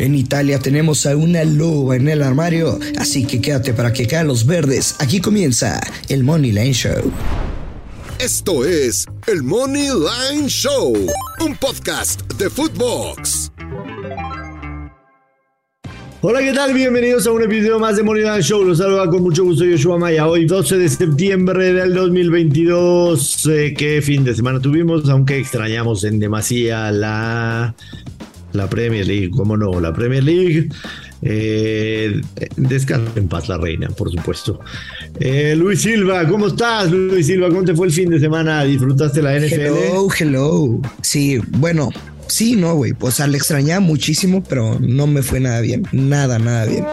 En Italia tenemos a una loba en el armario, así que quédate para que caen los verdes. Aquí comienza el Money Line Show. Esto es el Money Line Show, un podcast de Footbox. Hola, ¿qué tal? Bienvenidos a un episodio más de Money Line Show. Los saluda con mucho gusto Yoshua Maya. Hoy 12 de septiembre del 2022. Eh, ¿Qué fin de semana tuvimos? Aunque extrañamos en demasía la, la Premier League. ¿Cómo no? La Premier League. Eh, descansa en paz la reina, por supuesto. Eh, Luis Silva, ¿cómo estás? Luis Silva, ¿cómo te fue el fin de semana? ¿Disfrutaste la NFL? Hello, hello. Sí, bueno, sí, no, güey. O sea, le extrañaba muchísimo, pero no me fue nada bien. Nada, nada bien.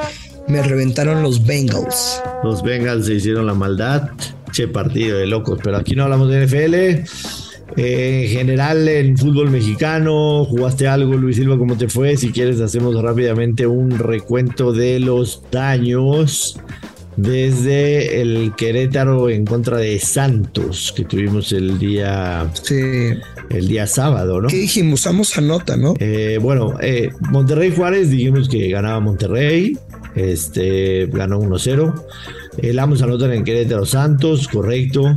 Me reventaron los Bengals. Los Bengals se hicieron la maldad. Che, partido de locos. Pero aquí no hablamos de NFL. Eh, en general, en fútbol mexicano, ¿jugaste algo, Luis Silva? ¿Cómo te fue? Si quieres, hacemos rápidamente un recuento de los daños desde el Querétaro en contra de Santos que tuvimos el día el día sábado, ¿no? ¿Qué dijimos? Usamos a nota, ¿no? Eh, bueno, eh, Monterrey Juárez dijimos que ganaba Monterrey, este ganó 1-0. El Amos anotan en Querétaro Santos, correcto.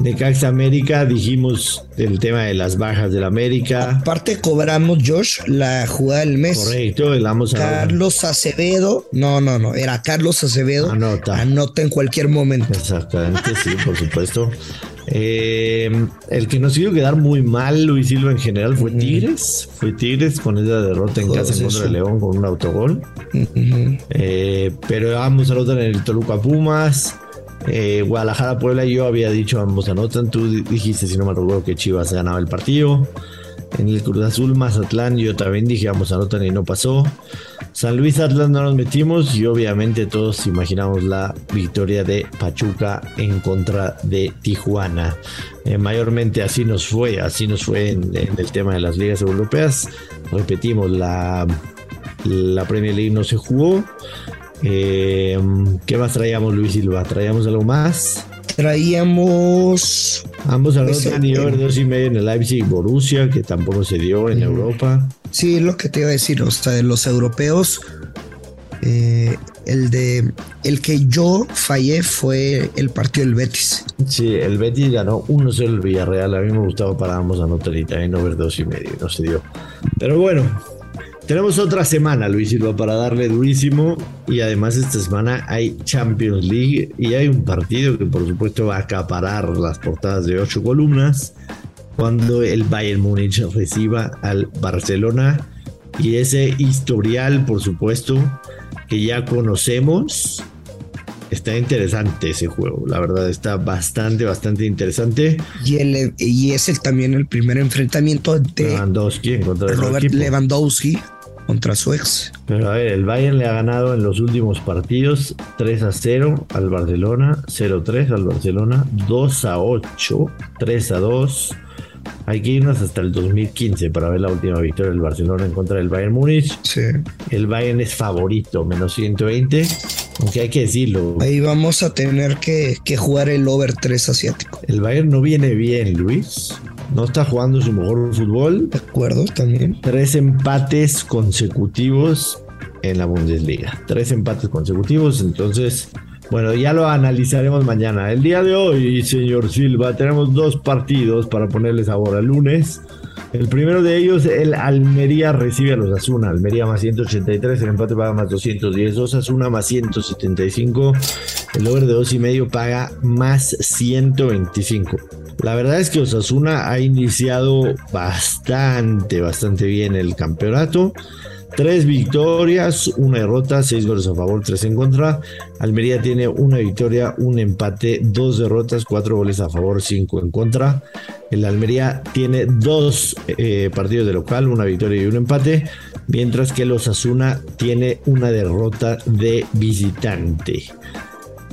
Necaxa América, dijimos el tema de las bajas del América. Aparte cobramos, Josh, la jugada del mes. Correcto, el Amos Carlos Acevedo, no, no, no, era Carlos Acevedo. Anota. Anota en cualquier momento. Exactamente, sí, por supuesto. Eh, el que nos hizo quedar muy mal, Luis Silva en general, fue Tigres. Fue Tigres con esa derrota en casa en contra de León con un autogol. Eh, pero ambos anotan en el Toluca Pumas. Eh, Guadalajara Puebla, yo había dicho ambos anotan. Tú dijiste, si no me recuerdo, que Chivas ganaba el partido. En el Cruz Azul Mazatlán, yo también dije ambos anotan y no pasó. San Luis Atlán no nos metimos y obviamente todos imaginamos la victoria de Pachuca en contra de Tijuana. Eh, mayormente así nos fue, así nos fue en, el tema de las ligas europeas. Repetimos, la, la Premier League no se jugó. Eh, ¿Qué más traíamos, Luis Silva? ¿Traíamos algo más? Traíamos. Ambos anotan y over dos y medio en el Leipzig Borussia, que tampoco se dio en Europa. Sí, lo que te iba a decir, o sea, de los europeos, eh, el de el que yo fallé fue el partido del Betis. Sí, el Betis ganó 1-0 el Villarreal. A mí me gustaba para ambos anotar y también over dos y medio, no se dio. Pero bueno, tenemos otra semana, Luis Silva, para darle durísimo. Y además esta semana hay Champions League y hay un partido que por supuesto va a acaparar las portadas de ocho columnas cuando el Bayern Múnich reciba al Barcelona. Y ese historial, por supuesto, que ya conocemos. Está interesante ese juego, la verdad está bastante, bastante interesante. Y, el, y es el, también el primer enfrentamiento de Lewandowski en contra de Robert Lewandowski contra su ex. Pero a ver, el Bayern le ha ganado en los últimos partidos 3 a 0 al Barcelona, 0-3 al Barcelona, 2 a 8, 3 a 2. Hay que irnos hasta el 2015 para ver la última victoria del Barcelona en contra del Bayern Múnich. Sí. El Bayern es favorito, menos 120. Aunque hay que decirlo. Ahí vamos a tener que, que jugar el over 3 asiático. El Bayern no viene bien, Luis no está jugando su mejor fútbol. De acuerdo, también. Tres empates consecutivos en la Bundesliga. Tres empates consecutivos, entonces, bueno, ya lo analizaremos mañana. El día de hoy, señor Silva, tenemos dos partidos para ponerles sabor al lunes. El primero de ellos, el Almería recibe a los Asuna. Almería más 183, el empate paga más 210. Osasuna más 175. El over de dos y medio paga más 125. La verdad es que Osasuna ha iniciado bastante, bastante bien el campeonato. Tres victorias, una derrota, seis goles a favor, tres en contra. Almería tiene una victoria, un empate, dos derrotas, cuatro goles a favor, cinco en contra. El Almería tiene dos eh, partidos de local, una victoria y un empate, mientras que el Osasuna tiene una derrota de visitante.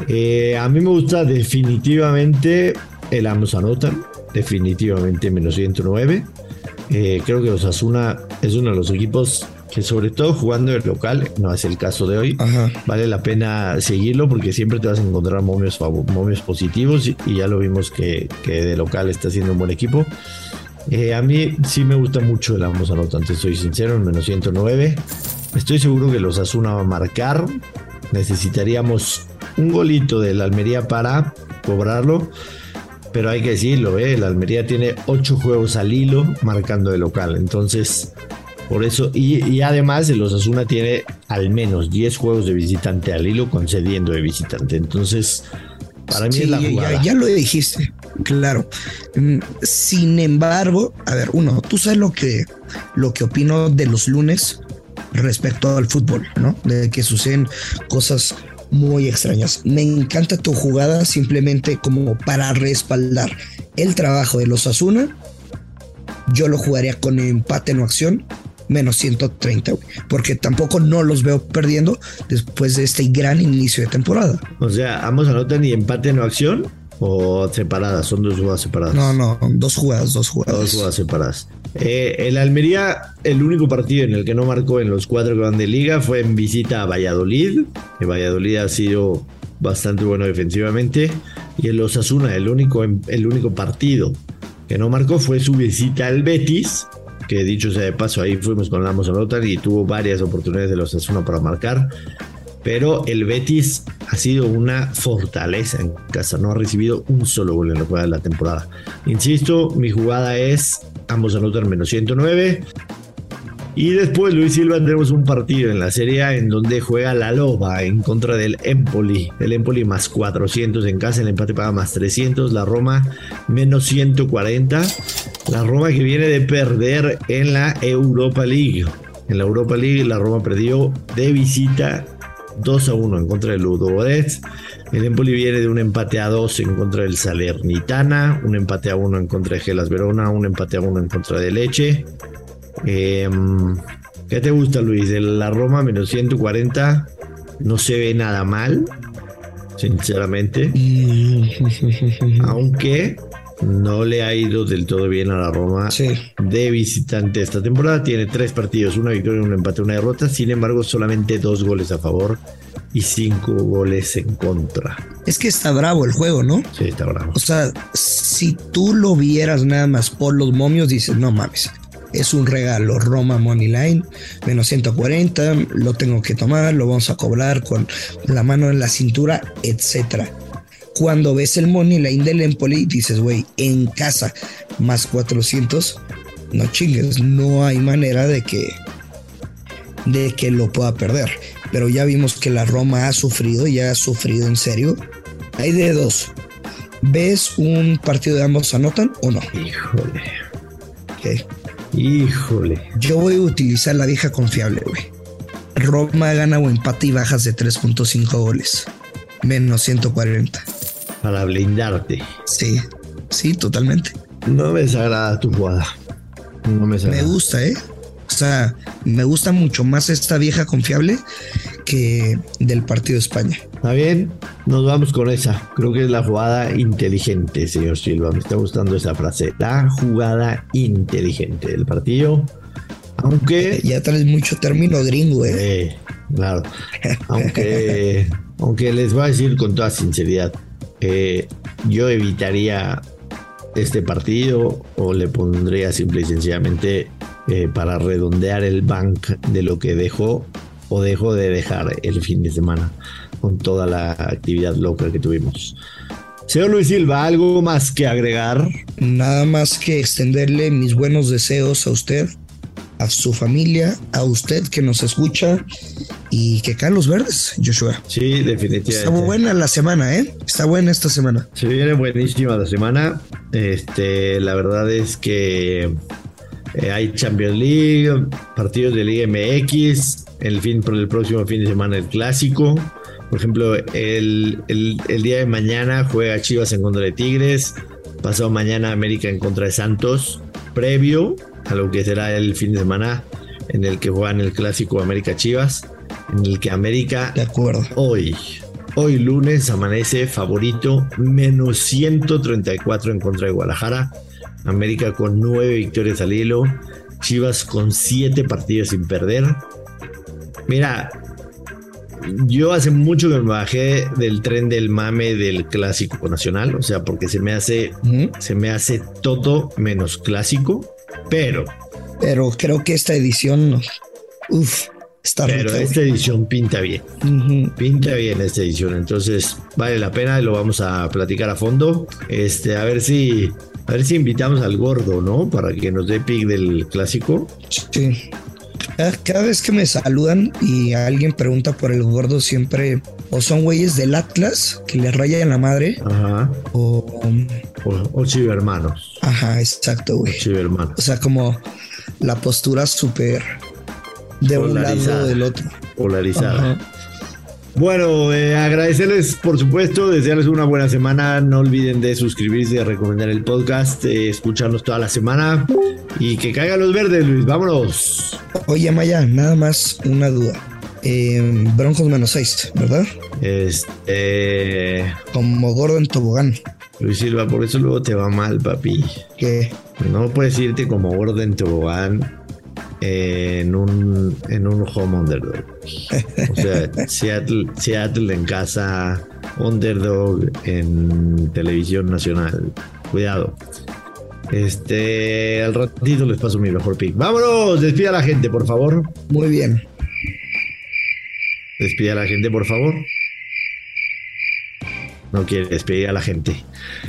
Eh, a mí me gusta definitivamente el anotan, definitivamente menos 109. Eh, creo que Osasuna es uno de los equipos que sobre todo jugando el local, no es el caso de hoy, vale la pena seguirlo porque siempre te vas a encontrar momios, momios positivos y, ya lo vimos que, de local está siendo un buen equipo. Eh, a mí sí me gusta mucho el ambos anotantes, soy sincero, en menos 109. Estoy seguro que los Asuna va a marcar. Necesitaríamos un golito del Almería para cobrarlo. Pero hay que decirlo, ¿eh? el Almería tiene ocho juegos al hilo marcando de local. Entonces, por eso, y, además el Osasuna tiene al menos 10 juegos de visitante al hilo concediendo de visitante. Entonces, para mí es la jugada. Ya, lo dijiste, claro. Mm, sin embargo, a ver, uno, tú sabes lo que, lo que opino de los lunes respecto al fútbol, ¿no? De que suceden cosas muy extrañas. Me encanta tu jugada simplemente como para respaldar el trabajo de los Asuna. Yo lo jugaría con empate en acción, menos 130, porque tampoco no los veo perdiendo después de este gran inicio de temporada. O sea, ambos anotan y empate en acción o separadas, son dos jugadas separadas. No, no, dos jugadas, dos jugadas. Dos jugadas separadas. Eh, el Almería, el único partido en el que no marcó en los cuatro que van de liga fue en visita a Valladolid. El Valladolid ha sido bastante bueno defensivamente. Y el Osasuna, el único, el único partido que no marcó fue su visita al Betis. Que dicho sea de paso, ahí fuimos con Lamos Anotar y tuvo varias oportunidades de los Osasuna para marcar pero el Betis ha sido una fortaleza en casa, no ha recibido un solo gol en la jugada de la temporada. Insisto, mi jugada es ambos anotan menos 109. Y después, Luis Silva, tenemos un partido en la Serie en donde juega la Loba en contra del Empoli. El Empoli más 400 en casa, el empate paga más 300, la Roma menos 140. La Roma que viene de perder en la Europa League. En la Europa League la Roma perdió de visita 2 a 1 en contra del Ludogorets. El Empoli viene de un empate a 2 en contra del Salernitana, un empate a 1 en contra de Gelas Verona, un empate a 1 en contra de Leche. Em, ¿Qué te gusta, Luis? La Roma menos 140 no se ve nada mal, sinceramente. Aunque no le ha ido del todo bien a la Roma de visitante esta temporada. Tiene tres partidos, una victoria, un empate, una derrota. Sin embargo, solamente dos goles a favor y cinco goles en contra. Es que está bravo el juego, ¿no? Sí, está bravo. O sea, si tú lo vieras nada más por los momios, dices, no mames. Es un regalo, Roma Money Line, menos 140, lo tengo que tomar, lo vamos a cobrar con la mano en la cintura, etcétera cuando ves el money line del Empoli, dices, güey, en casa, más 400, no chingues, no hay manera de que, de que lo pueda perder. Pero ya vimos que la Roma ha sufrido, ya ha sufrido en serio. Hay de dos. ¿Ves un partido de ambos anotan o no? Híjole. Híjole. Yo voy a utilizar la vieja confiable, güey. Roma gana o empate y bajas de 3.5 goles. Menos 140 para blindarte. Sí, sí, totalmente. No me desagrada tu jugada. No me Me gusta, ¿eh? O sea, me gusta mucho más esta vieja confiable que del partido de España. Está bien, nos vamos con esa. Creo que es la jugada inteligente, señor Silva. Me está gustando esa frase. La jugada inteligente del partido. Aunque. Ya traes mucho término gringo, ¿eh? claro. Aunque, aunque les voy a decir con toda sinceridad, eh, yo evitaría este partido o le pondría simple y sencillamente eh, para redondear el bank de lo que dejó o dejó de dejar el fin de semana con toda la actividad local que tuvimos. Señor Luis Silva, ¿algo más que agregar? Nada más que extenderle mis buenos deseos a usted a su familia, a usted que nos escucha y que caen los verdes, Joshua. Sí, definitivamente. Está buena la semana, ¿eh? Está buena esta semana. Se viene buenísima la semana. Este, la verdad es que eh, hay Champions League, partidos de Liga MX, el fin por el próximo fin de semana el clásico. Por ejemplo, el, el día de mañana juega Chivas en contra de Tigres. Pasado mañana América en contra de Santos. Previo a lo que será el fin de semana en el que juegan el clásico América Chivas, en el que América de acuerdo. hoy, hoy lunes amanece favorito, menos 134 en contra de Guadalajara, América con nueve victorias al hilo, Chivas con siete partidos sin perder. Mira, yo hace mucho que me bajé del tren del mame del clásico nacional, o sea, porque se me hace, se me hace todo menos clásico. Pero. Pero creo que esta edición, uff, Está Pero esta edición pinta bien. Pinta bien esta edición, entonces vale la pena y lo vamos a platicar a fondo. Este, a ver si, a ver si invitamos al gordo, ¿no? Para que nos dé pick del clásico. Sí. Cada, cada vez que me saludan y alguien pregunta por el gordo, siempre o son güeyes del Atlas que le rayan la madre Ajá. o. O, o chivermanos. Ajá, exacto, güey. Chivermanos. O sea, como la postura súper de un lado o del otro. Polarizada. Ajá. Bueno, eh, agradecerles, por supuesto, desearles una buena semana. No olviden de suscribirse de recomendar el podcast, eh, escucharnos toda la semana y que caigan los verdes, Luis. Vámonos. Oye, Maya, nada más una duda. Eh, Broncos menos 6, ¿verdad? Este, Como gordo en tobogán. Luis Silva, por eso luego te va mal, papi. Que No puedes irte como gordo en tobogán en un, en un home underdog. O sea, Seattle, Seattle en casa, underdog en televisión nacional. Cuidado. Este, al ratito les paso mi mejor pick. Vámonos, despida a la gente, por favor. muy bien. Despide a la gente, por favor. No quiere despedir a la gente.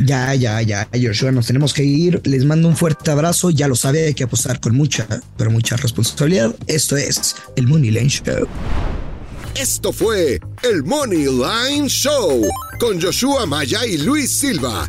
Ya, ya, ya, Joshua, nos tenemos que ir. Les mando un fuerte abrazo. Ya lo sabe, hay que apostar con mucha, pero mucha responsabilidad. Esto es el Money Lane Show. Esto fue el Money Line Show con Joshua Maya y Luis Silva,